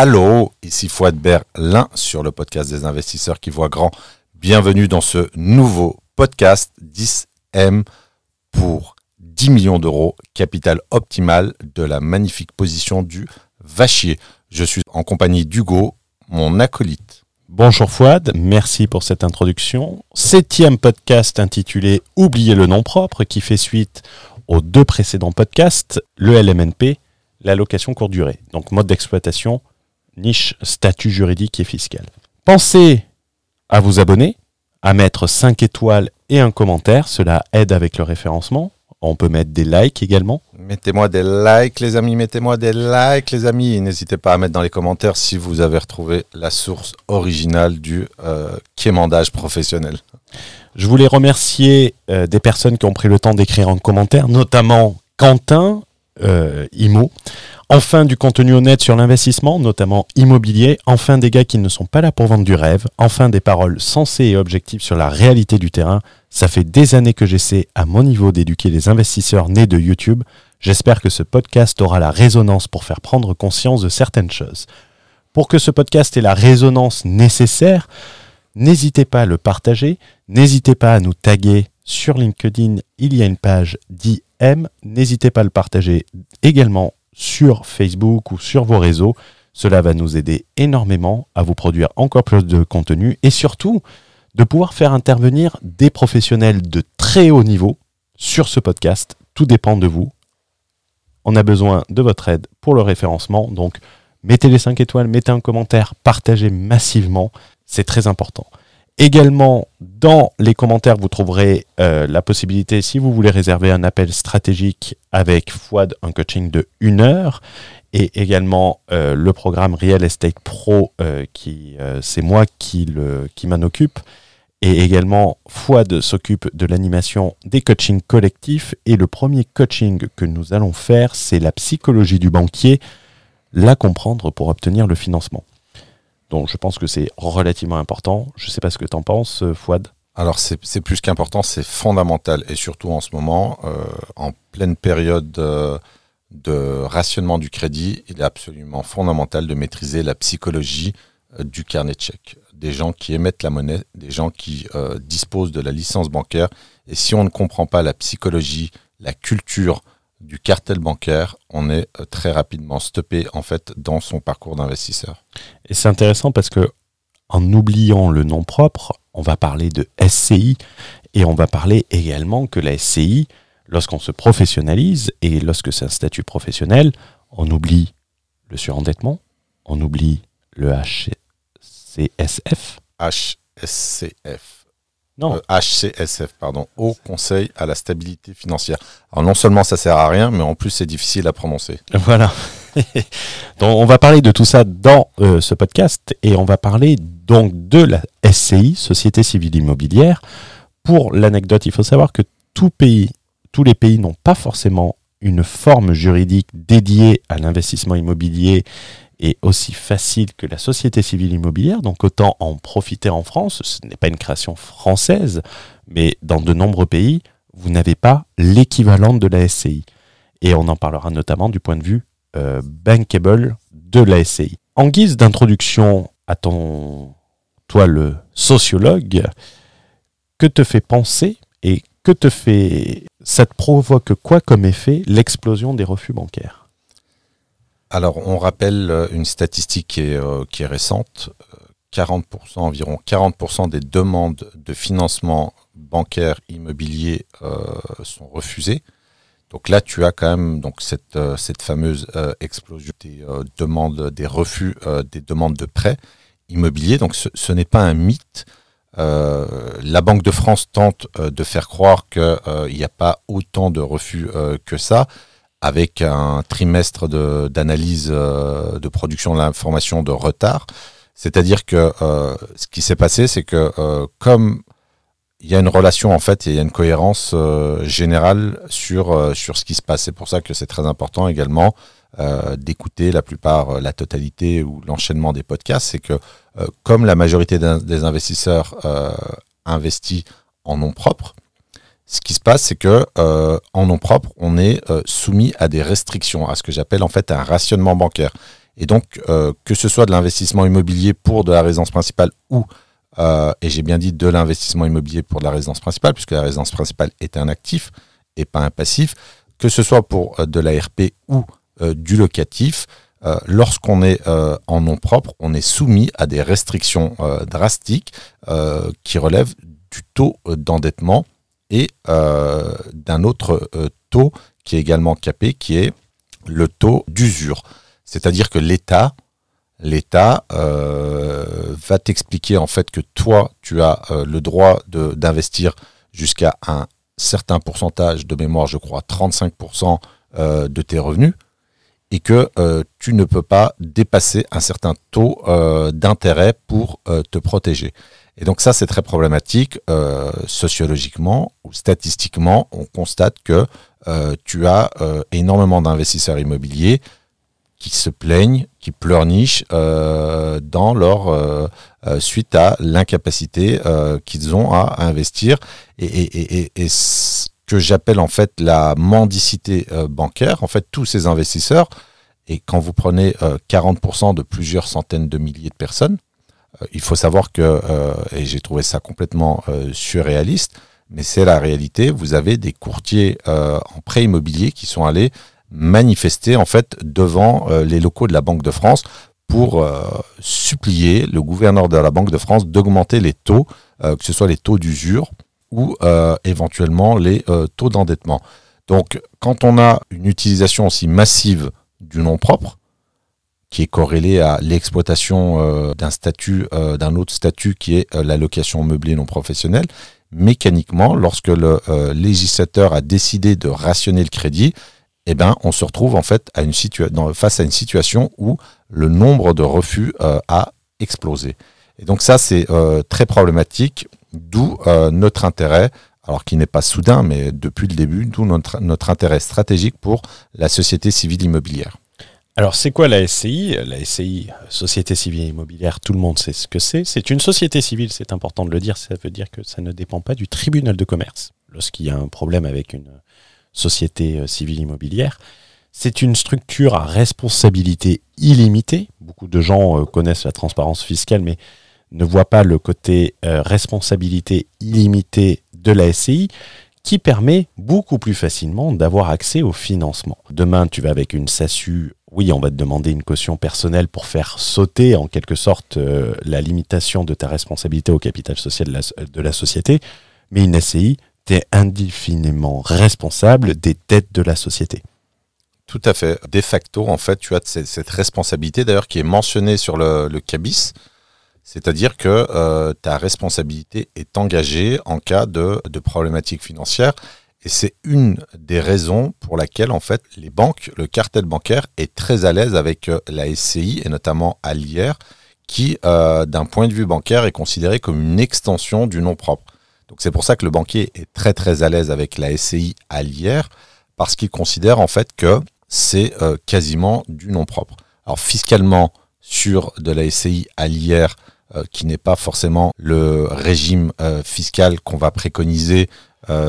Hallo, ici Fouad Berlin sur le podcast des investisseurs qui voient grand. Bienvenue dans ce nouveau podcast 10M pour 10 millions d'euros, capital optimal de la magnifique position du Vachier. Je suis en compagnie d'Hugo, mon acolyte. Bonjour Fouad, merci pour cette introduction. Septième podcast intitulé Oubliez le nom propre qui fait suite aux deux précédents podcasts, le LMNP, l'allocation courte durée. Donc mode d'exploitation, niche, statut juridique et fiscal. Pensez à vous abonner, à mettre 5 étoiles et un commentaire, cela aide avec le référencement. On peut mettre des likes également. Mettez-moi des likes les amis, mettez-moi des likes les amis. N'hésitez pas à mettre dans les commentaires si vous avez retrouvé la source originale du euh, quémandage professionnel. Je voulais remercier euh, des personnes qui ont pris le temps d'écrire en commentaire, notamment Quentin, euh, IMO. Enfin, du contenu honnête sur l'investissement, notamment immobilier. Enfin, des gars qui ne sont pas là pour vendre du rêve. Enfin, des paroles sensées et objectives sur la réalité du terrain. Ça fait des années que j'essaie, à mon niveau, d'éduquer les investisseurs nés de YouTube. J'espère que ce podcast aura la résonance pour faire prendre conscience de certaines choses. Pour que ce podcast ait la résonance nécessaire, n'hésitez pas à le partager, n'hésitez pas à nous taguer sur LinkedIn, il y a une page n'hésitez pas à le partager également sur Facebook ou sur vos réseaux. Cela va nous aider énormément à vous produire encore plus de contenu et surtout de pouvoir faire intervenir des professionnels de très haut niveau sur ce podcast. Tout dépend de vous. On a besoin de votre aide pour le référencement. Donc, mettez les 5 étoiles, mettez un commentaire, partagez massivement. C'est très important. Également, dans les commentaires, vous trouverez euh, la possibilité, si vous voulez réserver un appel stratégique avec Fouad, un coaching de 1 heure, et également euh, le programme Real Estate Pro, euh, qui c'est moi qui, m'en occupe. Et également, Fouad s'occupe de l'animation des coachings collectifs. Et le premier coaching que nous allons faire, c'est la psychologie du banquier, la comprendre pour obtenir le financement. Donc je pense que c'est relativement important. Je ne sais pas ce que tu en penses, euh, Fouad. Alors c'est plus qu'important, c'est fondamental. Et surtout en ce moment, euh, en pleine période euh, de rationnement du crédit, il est absolument fondamental de maîtriser la psychologie du carnet de chèques. Des gens qui émettent la monnaie, des gens qui disposent de la licence bancaire. Et si on ne comprend pas la psychologie, la culture, du cartel bancaire, on est euh, très rapidement stoppé en fait dans son parcours d'investisseur. Et c'est intéressant parce que en oubliant le nom propre, on va parler de SCI et on va parler également que la SCI, lorsqu'on se professionnalise et lorsque c'est un statut professionnel, on oublie le surendettement, on oublie le HCSF. HSCF. Non. HCSF, euh, pardon, Haut Conseil à la stabilité financière. Alors non seulement ça sert à rien, mais en plus c'est difficile à prononcer. Voilà. donc on va parler de tout ça dans euh, ce podcast et on va parler donc de la SCI, Société Civile Immobilière. Pour l'anecdote, il faut savoir que tout pays, tous les pays n'ont pas forcément une forme juridique dédiée à l'investissement immobilier est aussi facile que la société civile immobilière, donc autant en profiter en France. Ce n'est pas une création française, mais dans de nombreux pays, vous n'avez pas l'équivalent de la SCI. Et on en parlera notamment du point de vue euh, bankable de la SCI. En guise d'introduction à ton, toi le sociologue, que te fait penser et que te fait, ça te provoque quoi comme effet l'explosion des refus bancaires? Alors, on rappelle euh, une statistique qui est, euh, qui est récente. 40%, euh, environ 40% des demandes de financement bancaire immobilier sont refusées. Donc là, tu as quand même donc cette, cette fameuse explosion des demandes, des refus, des demandes de prêts immobiliers. Donc ce, n'est pas un mythe. la Banque de France tente de faire croire qu'il n'y a pas autant de refus que ça avec un trimestre d'analyse de, de, production de l'information de retard. C'est-à-dire que euh, ce qui s'est passé, c'est que euh, comme il y a une relation en fait, et il y a une cohérence euh, générale sur, sur ce qui se passe. C'est pour ça que c'est très important également d'écouter la plupart, la totalité ou l'enchaînement des podcasts. C'est que comme la majorité des investisseurs investit en nom propre, ce qui se passe, c'est que euh, en nom propre, on est euh, soumis à des restrictions, à ce que j'appelle en fait un rationnement bancaire. Et donc, euh, que ce soit de l'investissement immobilier pour de la résidence principale ou, et j'ai bien dit de l'investissement immobilier pour de la résidence principale, puisque la résidence principale est un actif et pas un passif, que ce soit pour de l'ARP ou du locatif, lorsqu'on est en nom propre, on est soumis à des restrictions drastiques qui relèvent du taux d'endettement et d'un autre taux qui est également capé, qui est le taux d'usure. C'est-à-dire que l'État, euh, va t'expliquer en fait que toi, tu as euh, le droit d'investir jusqu'à un certain pourcentage de mémoire, je crois 35% euh, de tes revenus, et que tu ne peux pas dépasser un certain taux d'intérêt pour te protéger. Et donc ça, c'est très problématique. sociologiquement ou statistiquement, on constate que tu as énormément d'investisseurs immobiliers qui se plaignent, qui pleurnichent euh, dans leur euh, euh, suite à l'incapacité qu'ils ont à investir et, et, et, et ce que j'appelle en fait la mendicité bancaire. En fait, tous ces investisseurs et quand vous prenez 40% de plusieurs centaines de milliers de personnes, il faut savoir que et j'ai trouvé ça complètement surréaliste, mais c'est la réalité. Vous avez des courtiers en prêt immobilier qui sont allés manifester en fait devant euh, les locaux de la Banque de France pour euh, supplier le gouverneur de la Banque de France d'augmenter les taux, euh, que ce soit les taux d'usure ou éventuellement les taux d'endettement. Donc quand on a une utilisation aussi massive du nom propre, qui est corrélée à l'exploitation d'un statut, d'un autre statut qui est la location meublée non professionnelle, mécaniquement, lorsque le législateur a décidé de rationner le crédit, eh ben, on se retrouve en fait à une face à une situation où le nombre de refus euh, a explosé. Et donc ça, c'est euh, très problématique, d'où euh, notre intérêt, alors qui n'est pas soudain, mais depuis le début, d'où notre, notre intérêt stratégique pour la société civile immobilière. Alors, c'est quoi la SCI La SCI, Société civile immobilière, tout le monde sait ce que c'est. C'est une société civile, c'est important de le dire. Ça veut dire que ça ne dépend pas du tribunal de commerce. Lorsqu'il y a un problème avec une, société euh, civile immobilière. C'est une structure à responsabilité illimitée. Beaucoup de gens euh, connaissent la transparence fiscale, mais ne voient pas le côté euh, responsabilité illimitée de la SCI qui permet beaucoup plus facilement d'avoir accès au financement. Demain, tu vas avec une SASU, oui, on va te demander une caution personnelle pour faire sauter en quelque sorte la limitation de ta responsabilité au capital social de la, société, mais une SCI, indéfiniment responsable des dettes de la société. Tout à fait. De facto, en fait, tu as cette responsabilité, d'ailleurs, qui est mentionnée sur le, CABIS. C'est-à-dire que euh, ta responsabilité est engagée en cas de, de problématiques financières. Et c'est une des raisons pour laquelle, en fait, les banques, le cartel bancaire est très à l'aise avec euh, la SCI et notamment à l'IR, qui, euh, d'un point de vue bancaire, est considéré comme une extension du nom propre. Donc c'est pour ça que le banquier est très très à l'aise avec la SCI à l'IR, parce qu'il considère en fait que c'est euh, quasiment du nom propre. Alors fiscalement, sur de la SCI à l'IR, qui n'est pas forcément le régime fiscal qu'on va préconiser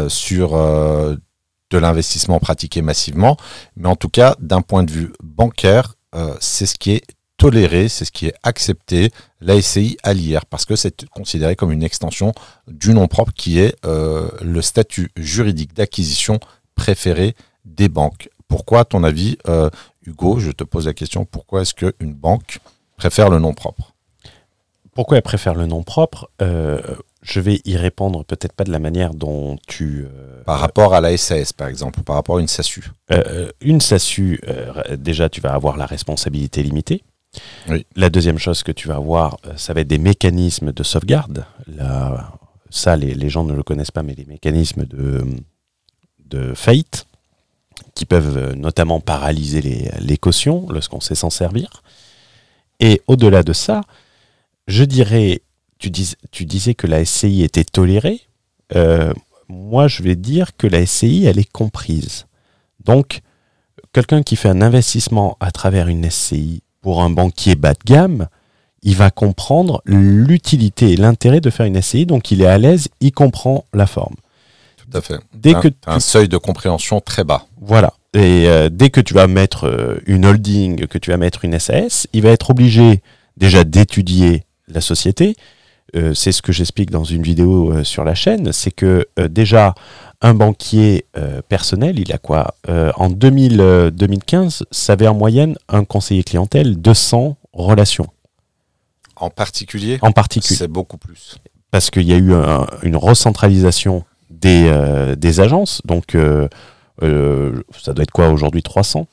sur de l'investissement pratiqué massivement, mais en tout cas, d'un point de vue bancaire, c'est ce qui est toléré, c'est ce qui est accepté, la SCI à l'IR, parce que c'est considéré comme une extension du nom propre qui est euh, le statut juridique d'acquisition préféré des banques. Pourquoi, à ton avis, euh, Hugo, je te pose la question, pourquoi est-ce qu'une banque préfère le nom propre? Pourquoi elle préfère le nom propre? Euh, Je vais y répondre peut-être pas de la manière dont tu... par rapport à la SAS, par exemple, ou par rapport à une SASU Une SASU, déjà, tu vas avoir la responsabilité limitée. La deuxième chose que tu vas avoir, euh, ça va être des mécanismes de sauvegarde. ça, les, gens ne le connaissent pas, mais les mécanismes de, de faillite qui peuvent euh, notamment paralyser les, cautions lorsqu'on sait s'en servir. Et au-delà de ça, je dirais, tu, tu, disais que la SCI était tolérée. Euh, moi, je vais dire que la SCI, elle est comprise. Donc, quelqu'un qui fait un investissement à travers une SCI pour un banquier bas de gamme, il va comprendre l'utilité et l'intérêt de faire une SCI, donc il est à l'aise, il comprend la forme. Tout à fait. Dès un, que un seuil de compréhension très bas. Voilà. Et euh, dès que tu vas mettre euh, une holding, que tu vas mettre une SAS, il va être obligé déjà d'étudier la société. Euh, c'est ce que j'explique dans une vidéo euh, sur la chaîne. C'est que euh, déjà, un banquier personnel, il a quoi En 2000, euh, 2015, ça avait en moyenne un conseiller clientèle 200 relations En particulier, en particulier. c'est beaucoup plus. parce qu'il y a eu un- une recentralisation des, des agences. Donc, ça doit être quoi aujourd'hui 300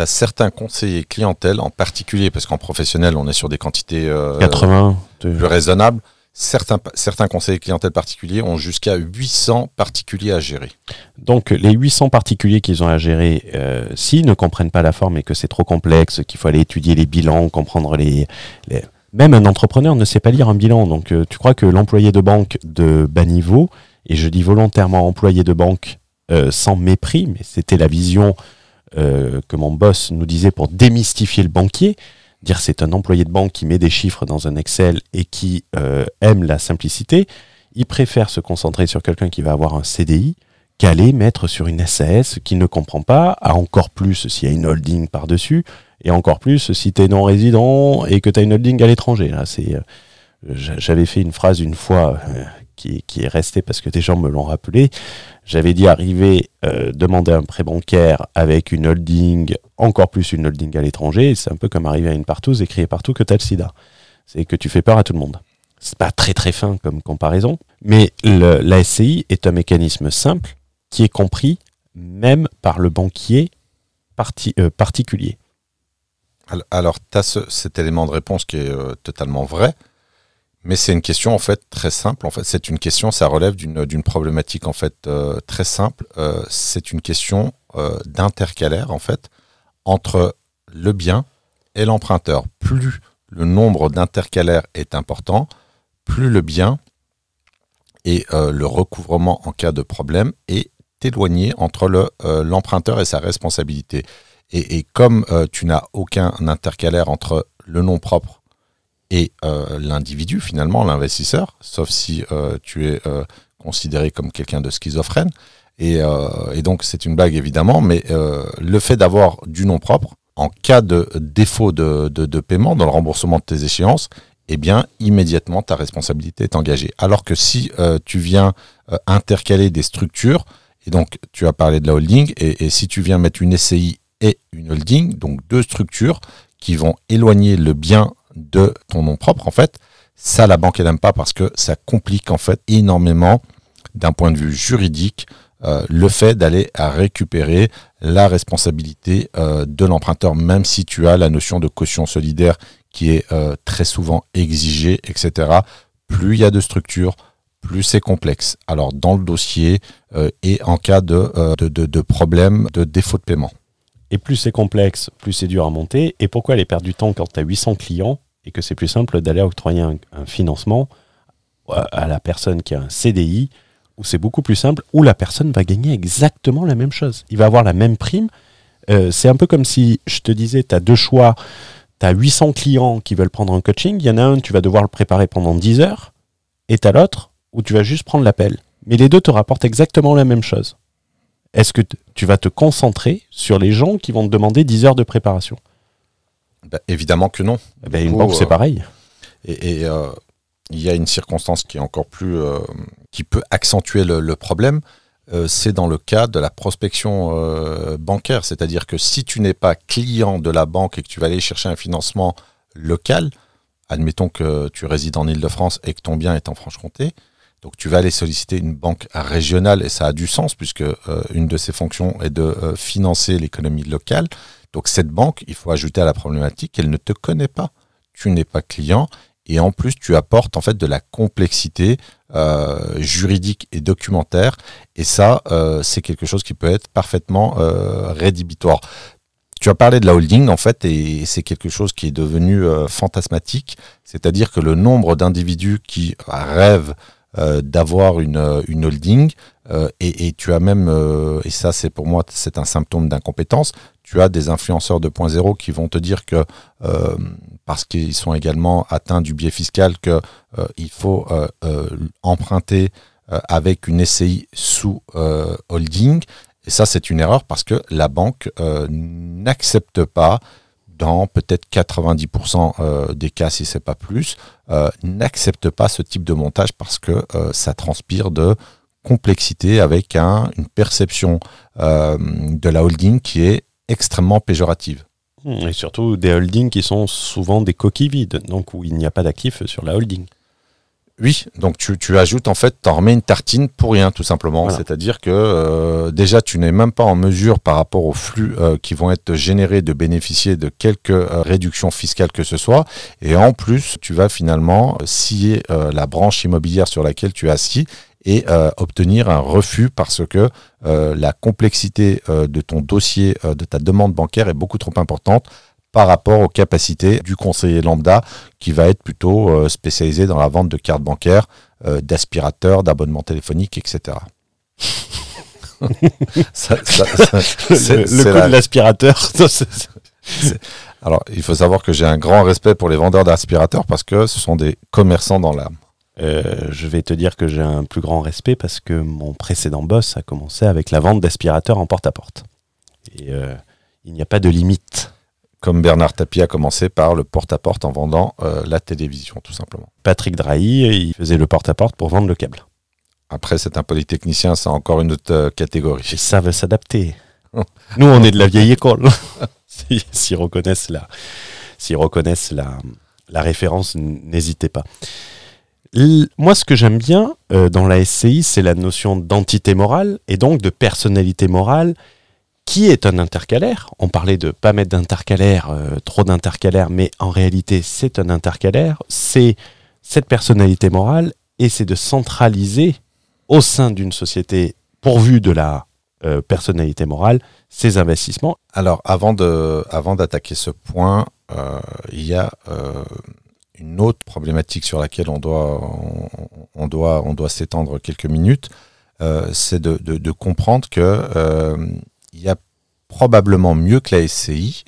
Tu as certains conseillers clientèle, en particulier, parce qu'en professionnel, on est sur des quantités euh, 80 de- plus raisonnables. Certains, certains conseillers clientèle particuliers ont jusqu'à 800 particuliers à gérer. Donc, les 800 particuliers qu'ils ont à gérer, euh, s'ils ne comprennent pas la forme et que c'est trop complexe, qu'il faut aller étudier les bilans, comprendre les, les- Même un entrepreneur ne sait pas lire un bilan. Donc, euh, tu crois que l'employé de banque de bas niveau, et je dis volontairement employé de banque euh, sans mépris, mais c'était la vision euh, que mon boss nous disait pour démystifier le banquier, dire c'est un employé de banque qui met des chiffres dans un Excel et qui euh, aime la simplicité, il préfère se concentrer sur quelqu'un qui va avoir un CDI qu'aller mettre sur une SAS qui ne comprend pas, à encore plus s'il y a une holding par-dessus, et encore plus si tu es non-résident et que tu as une holding à l'étranger. Là, c'est, euh, j'a- J'avais fait une phrase une fois qui est restée parce que des gens me l'ont rappelé. J'avais dit arriver, euh, demander un prêt bancaire avec une holding, encore plus une holding à l'étranger, c'est un peu comme arriver à une partouze et crier partout que tu as le sida. C'est que tu fais peur à tout le monde. C'est pas très très fin comme comparaison, mais le- la SCI est un mécanisme simple qui est compris même par le banquier euh, particulier. Al- Alors, tu as cet élément de réponse qui est euh, totalement vrai, mais c'est une question en fait très simple. En fait, c'est une question, ça relève d'une problématique en fait euh, très simple. Euh, c'est une question euh, d'intercalaire en fait entre le bien et l'emprunteur. Plus le nombre d'intercalaires est important, plus le bien et euh, le recouvrement en cas de problème est éloigné entre le, l'emprunteur et sa responsabilité. Et, et comme tu n'as aucun intercalaire entre le nom propre et euh, l'individu, finalement, l'investisseur, sauf si euh, tu es euh, considéré comme quelqu'un de schizophrène, et, donc c'est une blague évidemment, mais le fait d'avoir du nom propre, en cas de défaut de, de, paiement dans le remboursement de tes échéances, eh bien, immédiatement, ta responsabilité est engagée. Alors que si tu viens intercaler des structures, et donc tu as parlé de la holding, et si tu viens mettre une SCI et une holding, donc deux structures qui vont éloigner le bien de ton nom propre, en fait, ça, la banque, elle n'aime pas parce que ça complique, en fait, énormément, d'un point de vue juridique, euh, le fait d'aller à récupérer la responsabilité euh, de l'emprunteur, même si tu as la notion de caution solidaire qui est euh, très souvent exigée, etc. Plus il y a de structures, plus c'est complexe. Alors dans le dossier et en cas de, de problème de défaut de paiement. Et plus c'est complexe, plus c'est dur à monter. Et pourquoi aller perdre du temps quand tu as 800 clients et que c'est plus simple d'aller octroyer un, financement à, la personne qui a un CDI où c'est beaucoup plus simple, où la personne va gagner exactement la même chose. Il va avoir la même prime. Euh, c'est un peu comme si je te disais, tu as deux choix. Tu as 800 clients qui veulent prendre un coaching. Il y en a un, tu vas devoir le préparer pendant 10 heures. Et tu as l'autre où tu vas juste prendre l'appel. Mais les deux te rapportent exactement la même chose. Est-ce que tu vas te concentrer sur les gens qui vont te demander 10 heures de préparation? Ben, évidemment que non. Eh ben, Une banque, c'est euh, pareil. Et, et, euh, il y a une circonstance qui est encore plus, euh, qui peut accentuer le, le problème. euh, c'est dans le cas de la prospection euh, bancaire, c'est-à-dire que si tu n'es pas client de la banque et que tu vas aller chercher un financement local, admettons que tu résides en Ile-de-France et que ton bien est en Franche-Comté, donc tu vas aller solliciter une banque régionale et ça a du sens puisque euh, une de ses fonctions est de euh, financer l'économie locale. Donc cette banque, il faut ajouter à la problématique qu'elle ne te connaît pas. Tu n'es pas client et en plus tu apportes en fait de la complexité euh, juridique et documentaire et ça c'est quelque chose qui peut être parfaitement rédhibitoire. Tu as parlé de la holding en fait et c'est quelque chose qui est devenu fantasmatique, c'est-à-dire que le nombre d'individus qui rêvent euh, d'avoir une, euh, une holding euh, et, et tu as même euh, et ça c'est pour moi c'est un symptôme d'incompétence tu as des influenceurs 2.0 qui vont te dire que parce qu'ils sont également atteints du biais fiscal que euh, il faut emprunter avec une SCI sous holding. Et ça, c'est une erreur parce que la banque n'accepte pas, dans peut-être 90% euh, des cas, si c'est pas plus, euh, n'accepte pas ce type de montage parce que ça transpire de complexité avec un, une perception de la holding qui est extrêmement péjorative. Et surtout des holdings qui sont souvent des coquilles vides, donc où il n'y a pas d'actifs sur la holding. Oui, donc tu, tu ajoutes en fait, tu en remets une tartine pour rien tout simplement. C'est-à-dire que euh, déjà tu n'es même pas en mesure par rapport aux flux euh, qui vont être générés de bénéficier de quelques euh, réductions fiscales que ce soit. Et en plus, tu vas finalement scier la branche immobilière sur laquelle tu es assis et obtenir un refus parce que la complexité de ton dossier, de ta demande bancaire est beaucoup trop importante par rapport aux capacités du conseiller lambda qui va être plutôt euh, spécialisé dans la vente de cartes bancaires, euh, d'aspirateurs, d'abonnements téléphoniques, etc. ça, le, coût de l'aspirateur. Alors, il faut savoir que j'ai un grand respect pour les vendeurs d'aspirateurs parce que ce sont des commerçants dans l'âme. Euh, je vais te dire que j'ai un plus grand respect parce que mon précédent boss a commencé avec la vente d'aspirateurs en porte-à-porte. Et il n'y a pas de limite comme Bernard Tapie a commencé par le porte-à-porte en vendant euh, la télévision, tout simplement. Patrick Drahi, il faisait le porte-à-porte pour vendre le câble. Après, c'est un polytechnicien, c'est encore une autre euh, catégorie. Ils savent s'adapter. Nous, on est de la vieille école. S'ils reconnaissent, la, reconnaissent la, la référence, n'hésitez pas. moi, ce que j'aime bien euh, dans la SCI, c'est la notion d'entité morale et donc de personnalité morale qui est un intercalaire. On parlait de pas mettre d'intercalaire, euh, trop d'intercalaire, mais en réalité c'est un intercalaire. C'est cette personnalité morale et c'est de centraliser au sein d'une société pourvue de la euh, personnalité morale ces investissements. Alors avant de, avant d'attaquer ce point, euh, il y a une autre problématique sur laquelle on doit, on, doit, on doit s'étendre quelques minutes. c'est de, comprendre que il y a probablement mieux que la SCI,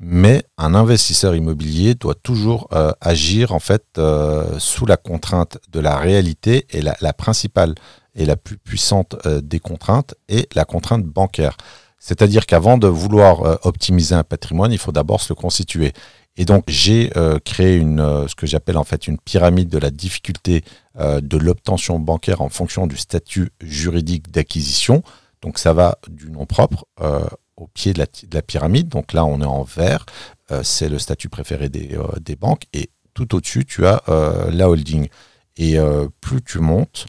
mais un investisseur immobilier doit toujours euh, agir en fait euh, sous la contrainte de la réalité et la, principale et la plus puissante euh, des contraintes est la contrainte bancaire. C'est-à-dire qu'avant de vouloir optimiser un patrimoine, il faut d'abord se le constituer. Et donc j'ai créé ce que j'appelle en fait une pyramide de la difficulté de l'obtention bancaire en fonction du statut juridique d'acquisition. Donc ça va du nom propre euh, au pied de la, pyramide. Donc là, on est en vert. Euh, c'est le statut préféré des, euh, des, banques. Et tout au-dessus, tu as la holding. Et plus tu montes,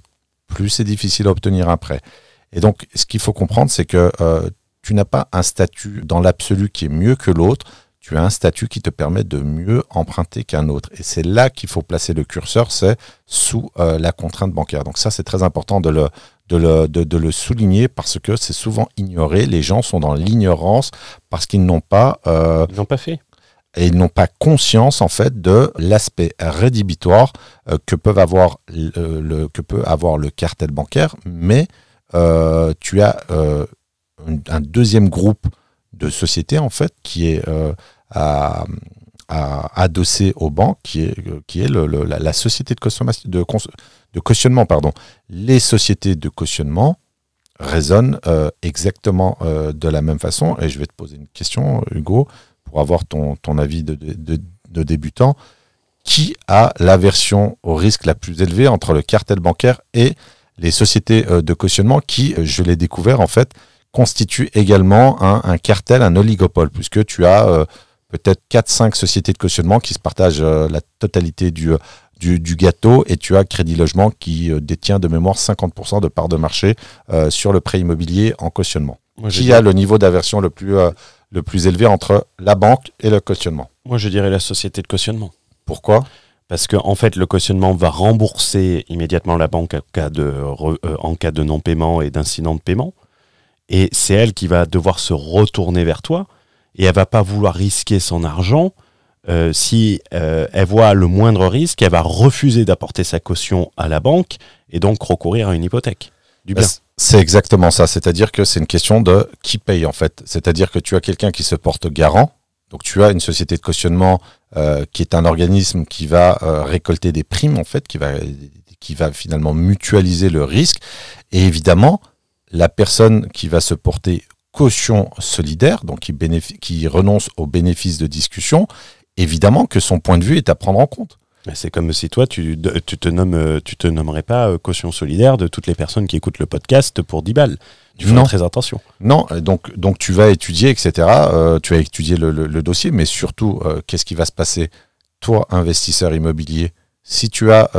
plus c'est difficile à obtenir un prêt. Et donc, ce qu'il faut comprendre, c'est que tu n'as pas un statut dans l'absolu qui est mieux que l'autre. Tu as un statut qui te permet de mieux emprunter qu'un autre. Et c'est là qu'il faut placer le curseur, c'est sous la contrainte bancaire. Donc ça, c'est très important de le, de le, de, le, souligner parce que c'est souvent ignoré. Les gens sont dans l'ignorance parce qu'ils n'ont pas. Euh, ils n'ont pas fait. Et ils n'ont pas conscience en fait de l'aspect rédhibitoire euh, que peuvent avoir le, que peut avoir le cartel bancaire, mais euh, tu as un deuxième groupe de sociétés en fait qui est à, adossé aux banques, qui est, qui est la, société de, de, de cautionnement, pardon, les sociétés de cautionnement résonnent euh, exactement euh, de la même façon. Et je vais te poser une question, Hugo, pour avoir ton, ton avis de, de, débutant. Qui a l'aversion au risque la plus élevée entre le cartel bancaire et les sociétés euh, de cautionnement qui, je l'ai découvert en fait, constituent également un, un, cartel, un oligopole, puisque tu as peut-être 4-5 sociétés de cautionnement qui se partagent la totalité du, du, gâteau et tu as Crédit Logement qui euh, détient de mémoire 50% de part de marché euh, sur le prêt immobilier en cautionnement. qui a le niveau d'aversion le plus, euh, le plus élevé entre la banque et le cautionnement? Moi, je dirais la société de cautionnement. Pourquoi? Parce qu'en en fait, le cautionnement va rembourser immédiatement la banque en cas de, en cas de non-paiement et d'incident de paiement. Et c'est elle qui va devoir se retourner vers toi. Et elle va pas vouloir risquer son argent euh, si euh, elle voit le moindre risque, elle va refuser d'apporter sa caution à la banque et donc recourir à une hypothèque. Du bien. C'est exactement ça. C'est-à-dire que c'est une question de qui paye en fait. C'est-à-dire que tu as quelqu'un qui se porte garant. Donc tu as une société de cautionnement euh, qui est un organisme qui va récolter des primes en fait, qui va qui va finalement mutualiser le risque. Et évidemment, la personne qui va se porter caution solidaire, donc qui, qui renonce aux bénéfices de discussion, évidemment que son point de vue est à prendre en compte. C'est comme si toi, tu, tu, te nommes, tu te nommerais pas euh, caution solidaire de toutes les personnes qui écoutent le podcast pour 10 balles. Tu fais très attention. Non, donc, donc tu vas étudier, etc. Euh, tu vas étudier le, dossier, mais surtout, euh, qu'est-ce qui va se passer Toi, investisseur immobilier, si tu as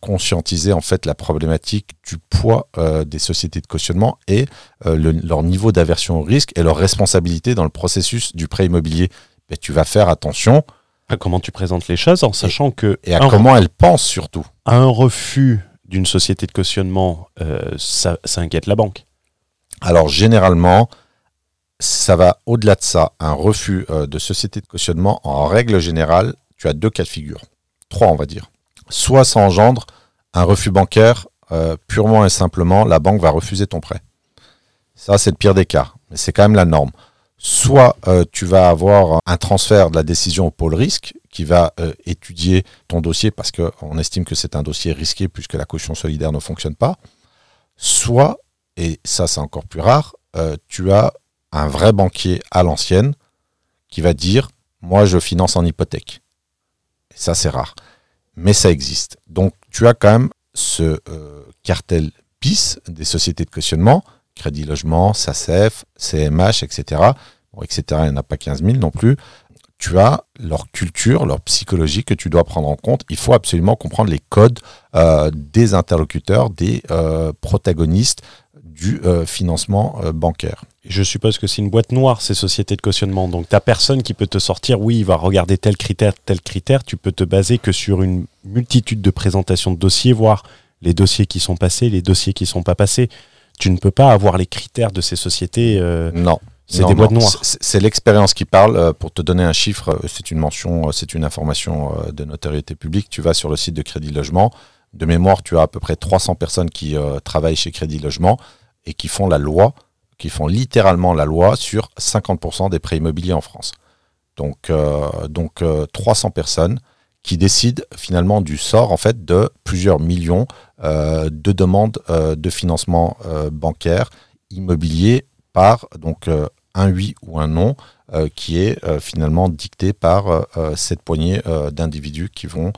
conscientisé en fait la problématique du poids des sociétés de cautionnement et leur niveau d'aversion au risque et leur responsabilité dans le processus du prêt immobilier, ben, tu vas faire attention à comment tu présentes les choses en sachant que... Et à comment elles pensent surtout. Un refus d'une société de cautionnement, euh, ça, inquiète la banque. Alors généralement, ça va au-delà de ça. Un refus euh, de société de cautionnement, en règle générale, tu as deux cas de figure. Trois, on va dire. Soit ça engendre un refus bancaire, euh, purement et simplement, la banque va refuser ton prêt. Ça, c'est le pire des cas, mais c'est quand même la norme soit euh, tu vas avoir un transfert de la décision au pôle risque qui va euh, étudier ton dossier parce qu'on estime que c'est un dossier risqué puisque la caution solidaire ne fonctionne pas, soit, et ça c'est encore plus rare, tu as un vrai banquier à l'ancienne qui va dire moi je finance en hypothèque. Ça c'est rare. Mais ça existe. Donc tu as quand même ce cartel PIS des sociétés de cautionnement Crédit Logement, SACEF, CMH, etc. Bon, etc. Il n'y en a pas 15 000 non plus. Tu as leur culture, leur psychologie que tu dois prendre en compte. Il faut absolument comprendre les codes euh, des interlocuteurs, des euh, protagonistes du euh, financement bancaire. Je suppose que c'est une boîte noire, ces sociétés de cautionnement. Donc, tu n'as personne qui peut te sortir, oui, il va regarder tel critère, tel critère. Tu peux te baser que sur une multitude de présentations de dossiers, voir les dossiers qui sont passés, les dossiers qui ne sont pas passés tu ne peux pas avoir les critères de ces sociétés. Euh, non. C'est des boîtes noires. C'est l'expérience qui parle. Euh, pour te donner un chiffre, euh, c'est une mention, c'est une information de notoriété publique. Tu vas sur le site de Crédit Logement. De mémoire, tu as à peu près 300 personnes qui travaillent chez Crédit Logement et qui font la loi, qui font littéralement la loi sur 50% des prêts immobiliers en France. Donc, donc 300 personnes qui décide finalement du sort en fait de plusieurs millions euh, de demandes euh, de financement euh, bancaire immobilier par donc un oui ou un non qui est finalement dicté par cette poignée d'individus qui vont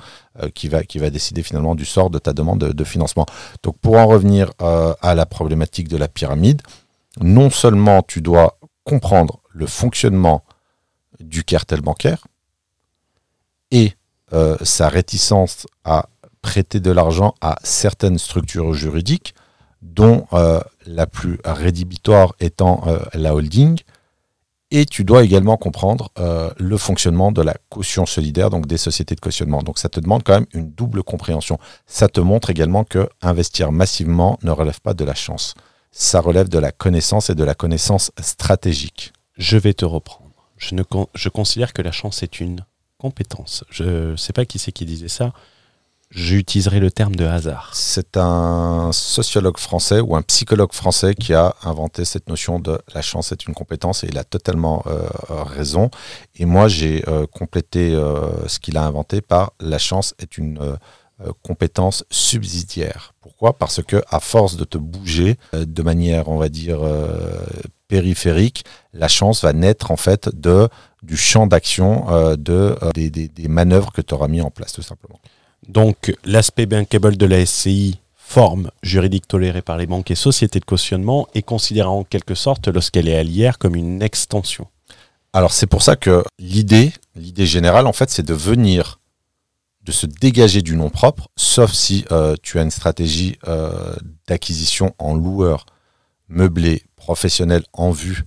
qui va qui va décider finalement du sort de ta demande de, de financement. Donc pour en revenir à la problématique de la pyramide, non seulement tu dois comprendre le fonctionnement du cartel bancaire et euh, sa réticence à prêter de l'argent à certaines structures juridiques, dont euh, la plus rédhibitoire étant euh, la holding. Et tu dois également comprendre le fonctionnement de la caution solidaire, donc des sociétés de cautionnement. Donc ça te demande quand même une double compréhension. Ça te montre également que investir massivement ne relève pas de la chance. Ça relève de la connaissance et de la connaissance stratégique. Je vais te reprendre. Je, ne je considère que la chance est une compétence. Je ne sais pas qui c'est qui disait ça. J'utiliserai le terme de hasard. C'est un sociologue français ou un psychologue français qui a inventé cette notion de la chance est une compétence et il a totalement euh, raison. Et moi, j'ai euh, complété euh, ce qu'il a inventé par la chance est une compétence subsidiaire. Pourquoi? Parce que à force de te bouger de manière, on va dire, périphérique, la chance va naître en fait de du champ d'action euh, de, euh, des, des, manœuvres que tu auras mis en place, tout simplement. Donc, l'aspect bankable de la SCI, forme juridique tolérée par les banques et sociétés de cautionnement, est considérée en quelque sorte, lorsqu'elle est allière, comme une extension. Alors, c'est pour ça que l'idée, l'idée générale, en fait, c'est de venir de se dégager du nom propre, sauf si euh, tu as une stratégie d'acquisition en loueur meublé professionnel en vue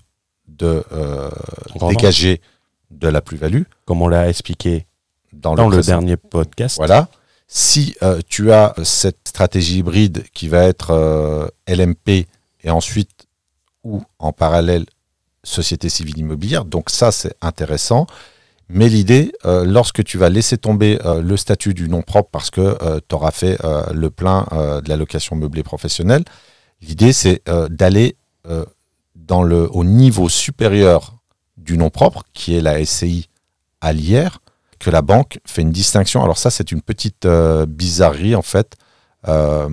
de dégager de la plus-value. Comme on l'a expliqué dans, le, dernier podcast. Voilà. Si euh, tu as cette stratégie hybride qui va être euh, LMP et ensuite ou en parallèle société civile immobilière, donc ça c'est intéressant. Mais l'idée, euh, lorsque tu vas laisser tomber le statut du nom propre parce que tu auras fait le plein de la location meublée professionnelle, l'idée c'est d'aller au niveau supérieur du nom propre, qui est la SCI à l'IR, que la banque fait une distinction. Alors ça, c'est une petite euh, bizarrerie, en fait, euh,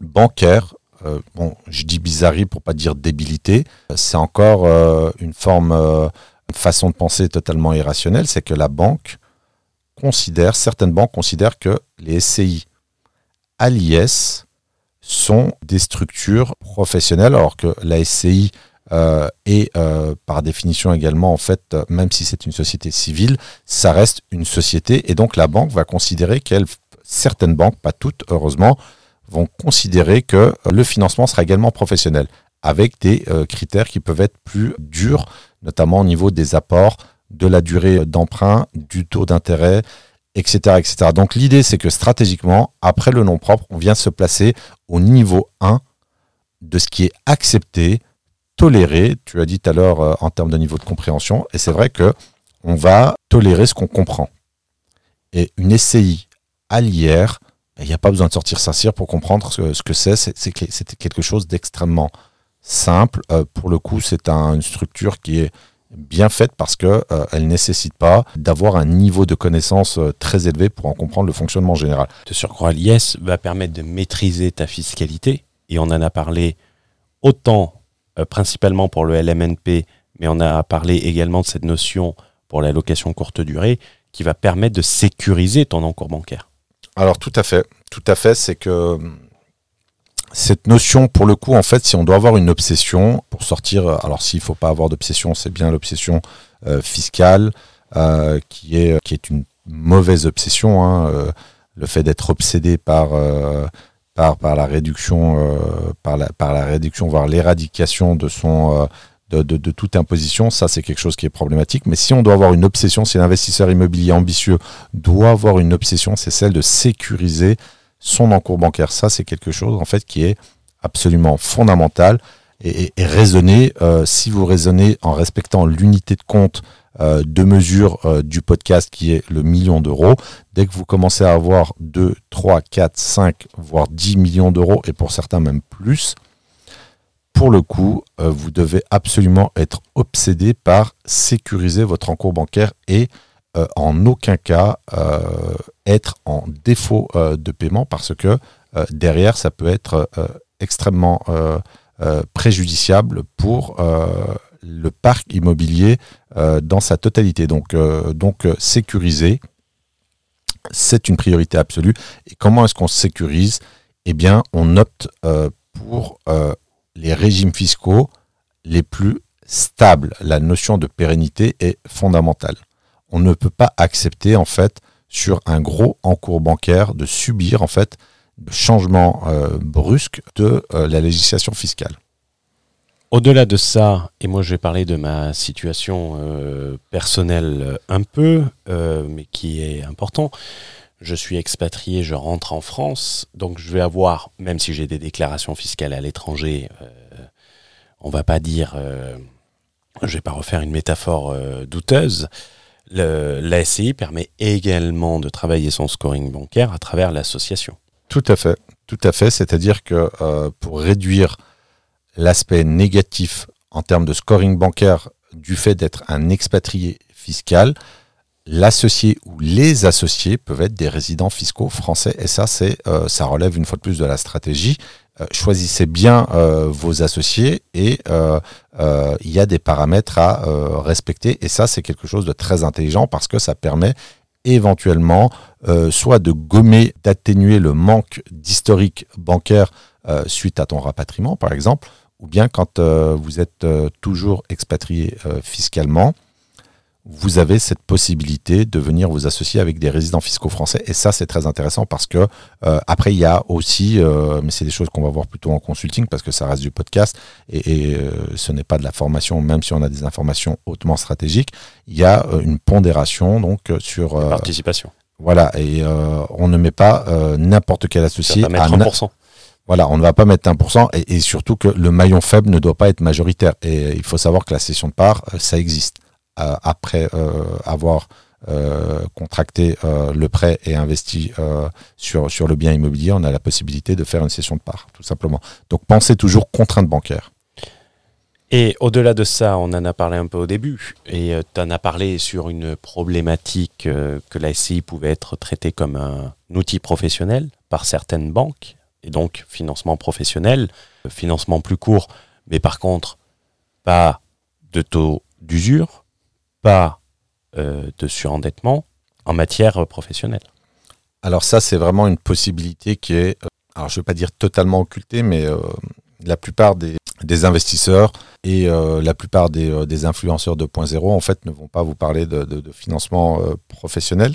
bancaire, euh, bon, je dis bizarrerie pour pas dire débilité, c'est encore euh, une forme, euh, façon de penser totalement irrationnelle, c'est que la banque considère, certaines banques considèrent que les SCI à l'IS sont des structures professionnelles, alors que la SCI euh, est euh, par définition également, en fait, euh, même si c'est une société civile, ça reste une société, et donc la banque va considérer qu'elle, certaines banques, pas toutes, heureusement, vont considérer que le financement sera également professionnel, avec des critères qui peuvent être plus durs, notamment au niveau des apports, de la durée d'emprunt, du taux d'intérêt, etc.. Donc l'idée, c'est que stratégiquement, après le nom propre, on vient se placer au niveau 1 de ce qui est accepté, toléré, tu as dit tout à l'heure euh, en termes de niveau de compréhension, et c'est vrai que on va tolérer ce qu'on comprend. Et une SCI à l'IR, il n'y a pas besoin de sortir sa cire pour comprendre ce, que c'est. C'est quelque chose d'extrêmement simple. Euh, pour le coup, c'est un- une structure qui est bien faite parce que euh, elle nécessite pas d'avoir un niveau de connaissance euh, très élevé pour en comprendre le fonctionnement général. De surcroît, l'IS va permettre de maîtriser ta fiscalité. Et on en a parlé autant principalement pour le LMNP, mais on a parlé également de cette notion pour la location courte durée qui va permettre de sécuriser ton encours bancaire. Alors tout à fait, tout à fait, c'est que hum, cette notion, pour le coup, en fait, si on doit avoir une obsession pour sortir, euh, alors s'il faut pas avoir d'obsession, c'est bien l'obsession euh, fiscale, euh, qui est qui est une mauvaise obsession, hein, le fait d'être obsédé par par la réduction, par la par la réduction, voire l'éradication de son de, de, de toute imposition, ça c'est quelque chose qui est problématique. Mais si on doit avoir une obsession, si l'investisseur immobilier ambitieux doit avoir une obsession, c'est celle de sécuriser son encours bancaire. Ça, c'est quelque chose en fait qui est absolument fondamental et, et, euh, si vous raisonnez en respectant l'unité de compte euh, de mesure euh, du podcast qui est le million d'euros, dès que vous commencez à avoir 2, 3, 4, 5, voire 10 millions d'euros, et pour certains même plus, pour le coup, vous devez absolument être obsédé par sécuriser votre encours bancaire et euh, en aucun cas euh, être en défaut euh, de paiement parce que derrière, ça peut être extrêmement préjudiciable pour le parc immobilier dans sa totalité. Donc, donc sécuriser, c'est une priorité absolue. Et comment est-ce qu'on sécurise? Eh bien, on opte pour les régimes fiscaux les plus stables. La notion de pérennité est fondamentale. On ne peut pas accepter en fait sur un gros encours bancaire de subir en fait de changements euh, brusques de euh, la législation fiscale. Au-delà de ça, et moi je vais parler de ma situation euh, personnelle un peu, mais qui est important. Je suis expatrié, je rentre en France, donc je vais avoir, même si j'ai des déclarations fiscales à l'étranger, on va pas dire, je vais pas refaire une métaphore douteuse. Le, la SCI permet également de travailler son scoring bancaire à travers l'association. Tout à fait, tout à fait. C'est-à-dire que euh, pour réduire l'aspect négatif en termes de scoring bancaire du fait d'être un expatrié fiscal, l'associé ou les associés peuvent être des résidents fiscaux français. Et ça, euh, ça relève une fois de plus de la stratégie. Euh, choisissez bien euh, vos associés et euh, il y a des paramètres à respecter. Et ça, c'est quelque chose de très intelligent parce que ça permet éventuellement soit de gommer, d'atténuer le manque d'historique bancaire suite à ton rapatriement, par exemple, ou bien quand vous êtes toujours expatrié fiscalement, vous avez cette possibilité de venir vous associer avec des résidents fiscaux français. Et ça, c'est très intéressant parce que euh, après, il y a aussi, euh, mais c'est des choses qu'on va voir plutôt en consulting parce que ça reste du podcast et, et, euh, ce n'est pas de la formation, même si on a des informations hautement stratégiques. Il y a euh, une pondération donc euh, sur euh, Participation. voilà et euh, on ne met pas euh, n'importe quel associé va mettre à na- 1%. voilà, on ne va pas mettre 1%, et, et surtout que le maillon faible ne doit pas être majoritaire. Et il faut savoir que la cession de part, ça existe. Euh, après euh, avoir euh, contracté euh, le prêt et investi euh, sur, sur le bien immobilier, on a la possibilité de faire une cession de part, tout simplement. Donc pensez toujours contrainte bancaire. Et au-delà de ça, on en a parlé un peu au début, et tu en as parlé sur une problématique que la SCI pouvait être traitée comme un outil professionnel par certaines banques, et donc financement professionnel, financement plus court, mais par contre, pas de taux d'usure, pas euh, de surendettement en matière professionnelle. Alors ça, c'est vraiment une possibilité qui est, euh, alors je ne vais pas dire totalement occultée, mais euh, la plupart des, investisseurs et la plupart des, influenceurs 2.0 en fait ne vont pas vous parler de, financement professionnel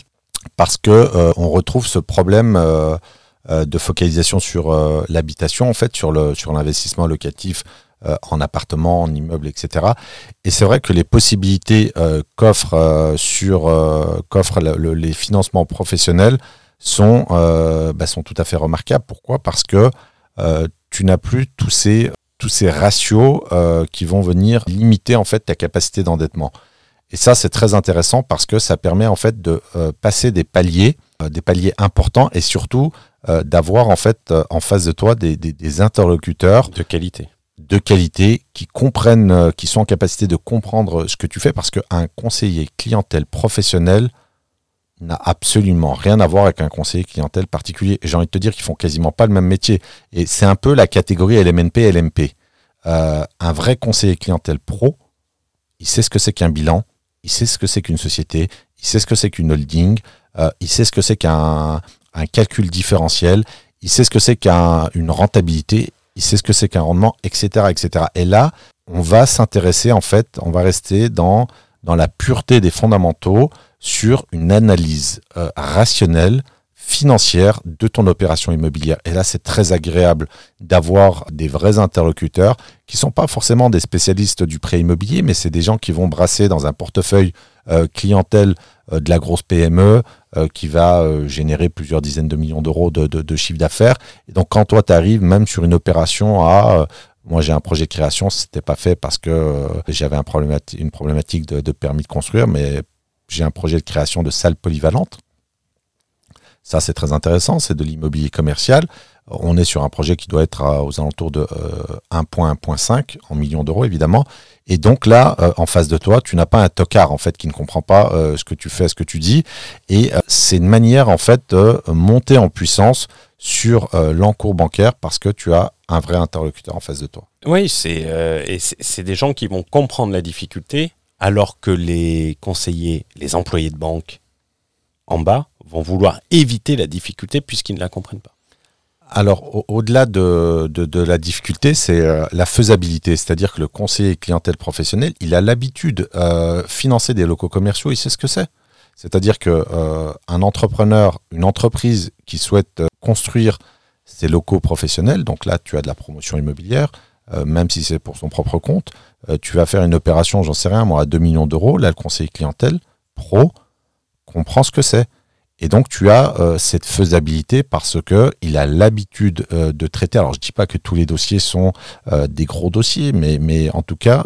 parce que on retrouve ce problème de focalisation sur l'habitation en fait sur l'investissement locatif euh, en appartement, en immeuble, etc. Et c'est vrai que les possibilités euh, qu'offrent euh, sur qu'offrent les financements professionnels sont, bah, sont tout à fait remarquables. Pourquoi? Parce que tu n'as plus tous ces tous ces ratios qui vont venir limiter en fait ta capacité d'endettement. Et ça, c'est très intéressant parce que ça permet en fait de passer des paliers, des paliers importants et surtout d'avoir en fait en face de toi des, des interlocuteurs de qualité de qualité, qui comprennent, euh, qui sont en capacité de comprendre ce que tu fais, parce qu'un conseiller clientèle professionnel n'a absolument rien à voir avec un conseiller clientèle particulier. J'ai envie de te dire qu'ils font quasiment pas le même métier. Et c'est un peu la catégorie LMNP, LMP. Euh, un vrai conseiller clientèle pro, il sait ce que c'est qu'un bilan, il sait ce que c'est qu'une société, il sait ce que c'est qu'une holding, euh, il sait ce que c'est qu'un un calcul différentiel, il sait ce que c'est qu'une rentabilité il sait ce que c'est qu'un rendement, etc., etc. Et là, on va s'intéresser, en fait, on va rester dans, dans la pureté des fondamentaux sur une analyse euh, rationnelle, financière de ton opération immobilière. Et là, c'est très agréable d'avoir des vrais interlocuteurs qui sont pas forcément des spécialistes du prêt immobilier, mais c'est des gens qui vont brasser dans un portefeuille euh, clientèle euh, de la grosse PME qui va générer plusieurs dizaines de millions d'euros de, de, chiffre d'affaires. Et donc quand toi tu arrives même sur une opération à moi, j'ai un projet de création, c'était pas fait parce que j'avais un une problématique de, de, permis de construire, mais j'ai un projet de création de salle polyvalente. Ça, c'est très intéressant, c'est de l'immobilier commercial. On est sur un projet qui doit être aux alentours de 1.1.5 euh, en millions d'euros, évidemment. Et donc là, euh, en face de toi, tu n'as pas un tocard, en fait, qui ne comprend pas euh, ce que tu fais, ce que tu dis. Et c'est une manière, en fait, de monter en puissance sur l'encours bancaire parce que tu as un vrai interlocuteur en face de toi. Oui, c'est c'est des gens qui vont comprendre la difficulté alors que les conseillers, les employés de banque en bas vont vouloir éviter la difficulté puisqu'ils ne la comprennent pas. Alors, au-delà de, la difficulté, c'est euh, la faisabilité. C'est-à-dire que le conseiller clientèle professionnel, il a l'habitude de euh, financer des locaux commerciaux, il sait ce que c'est. C'est-à-dire qu'un euh, entrepreneur, une entreprise qui souhaite construire ses locaux professionnels, donc là, tu as de la promotion immobilière, même si c'est pour son propre compte, tu vas faire une opération, j'en sais rien, moi, à 2 millions d'euros. Là, le conseiller clientèle pro comprend ce que c'est. Et donc tu as euh, cette faisabilité parce que il a l'habitude euh, de traiter. Alors je dis pas que tous les dossiers sont euh, des gros dossiers, mais, mais en tout cas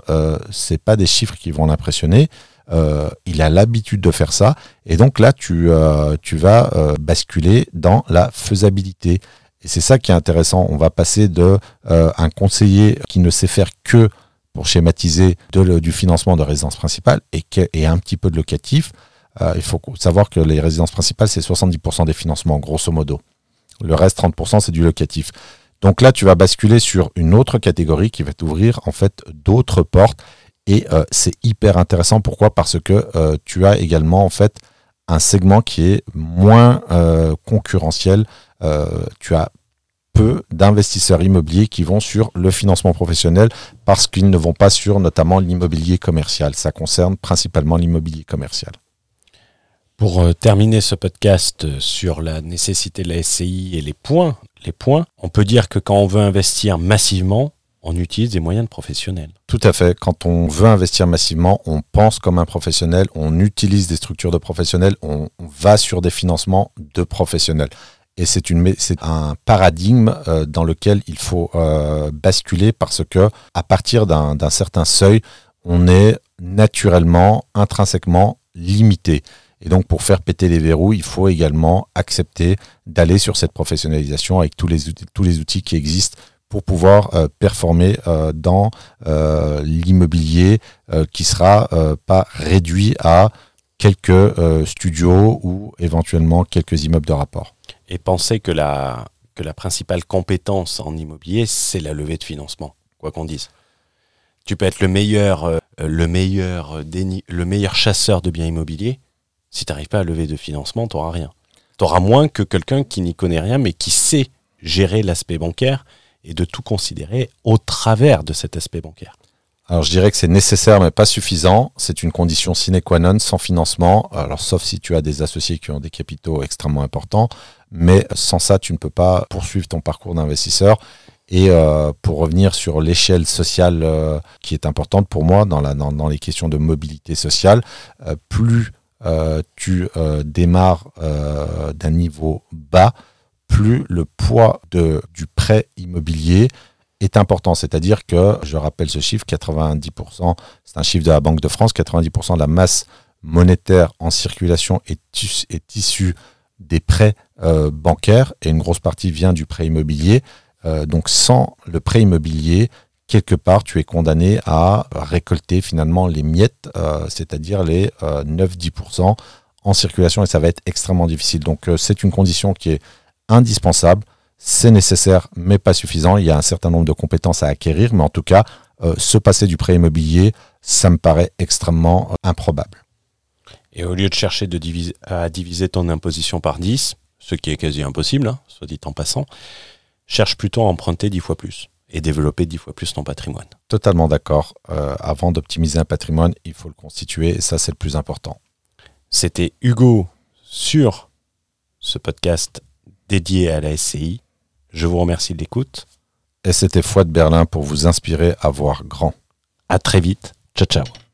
c'est pas des chiffres qui vont l'impressionner. il a l'habitude de faire ça, et donc là tu tu vas basculer dans la faisabilité. Et c'est ça qui est intéressant. On va passer de un conseiller qui ne sait faire que pour schématiser de, du financement de résidence principale et, et un petit peu de locatif euh, il faut savoir que les résidences principales, c'est 70% des financements, grosso modo. Le reste, 30%, c'est du locatif. Donc là, tu vas basculer sur une autre catégorie qui va t'ouvrir en fait d'autres portes. Et euh, c'est hyper intéressant. Pourquoi? Parce que euh, tu as également en fait un segment qui est moins concurrentiel. tu as peu d'investisseurs immobiliers qui vont sur le financement professionnel parce qu'ils ne vont pas sur notamment l'immobilier commercial. Ça concerne principalement l'immobilier commercial. Pour euh, terminer ce podcast euh, sur la nécessité de la SCI et les points, les points, on peut dire que quand on veut investir massivement, on utilise des moyens professionnels. Tout à fait. Quand on veut investir massivement, on pense comme un professionnel, on utilise des structures de professionnels, on, va sur des financements de professionnels. Et c'est un paradigme euh, dans lequel il faut basculer parce que à partir d'un certain seuil, on est naturellement, intrinsèquement limité. Et donc, pour faire péter les verrous, il faut également accepter d'aller sur cette professionnalisation avec tous les outils, tous les outils qui existent pour pouvoir euh, performer euh, dans euh, l'immobilier qui sera pas réduit à quelques studios ou éventuellement quelques immeubles de rapport. Et penser que la, que la principale compétence en immobilier, c'est la levée de financement, quoi qu'on dise. Tu peux être le meilleur, le, meilleur le meilleur chasseur de biens immobiliers. Si tu n'arrives pas à lever de financement, tu n'auras rien. Tu auras moins que quelqu'un qui n'y connaît rien, mais qui sait gérer l'aspect bancaire et de tout considérer au travers de cet aspect bancaire. Alors je dirais que c'est nécessaire mais pas suffisant. C'est une condition sine qua non sans financement. Alors sauf si tu as des associés qui ont des capitaux extrêmement importants, mais sans ça tu ne peux pas poursuivre ton parcours d'investisseur. Et euh, pour revenir sur l'échelle sociale euh, qui est importante pour moi dans, la, dans, les questions de mobilité sociale, euh, plus tu démarres d'un niveau bas, plus le poids du prêt immobilier est important. C'est-à-dire que, je rappelle ce chiffre, 90%, c'est un chiffre de la Banque de France, 90% de la masse monétaire en circulation est, issue des prêts euh, bancaires et une grosse partie vient du prêt immobilier. Euh, donc sans le prêt immobilier, quelque part, tu es condamné à récolter finalement les miettes, euh, c'est-à-dire les 9-10% en circulation et ça va être extrêmement difficile. Donc c'est une condition qui est indispensable c'est nécessaire, mais pas suffisant. Il y a un certain nombre de compétences à acquérir, mais en tout cas, euh, se passer du prêt immobilier, ça me paraît extrêmement euh, improbable. Et au lieu de chercher à diviser ton imposition par 10, ce qui est quasi impossible, hein, soit dit en passant, cherche plutôt à emprunter 10 fois plus et développer 10 fois plus ton patrimoine. Totalement d'accord. Euh, avant d'optimiser un patrimoine, il faut le constituer, et ça c'est le plus important. C'était Hugo sur ce podcast dédié à la SCI. Je vous remercie de l'écoute. Et c'était Foi de Berlin pour vous inspirer à voir grand. À très vite. Ciao, ciao.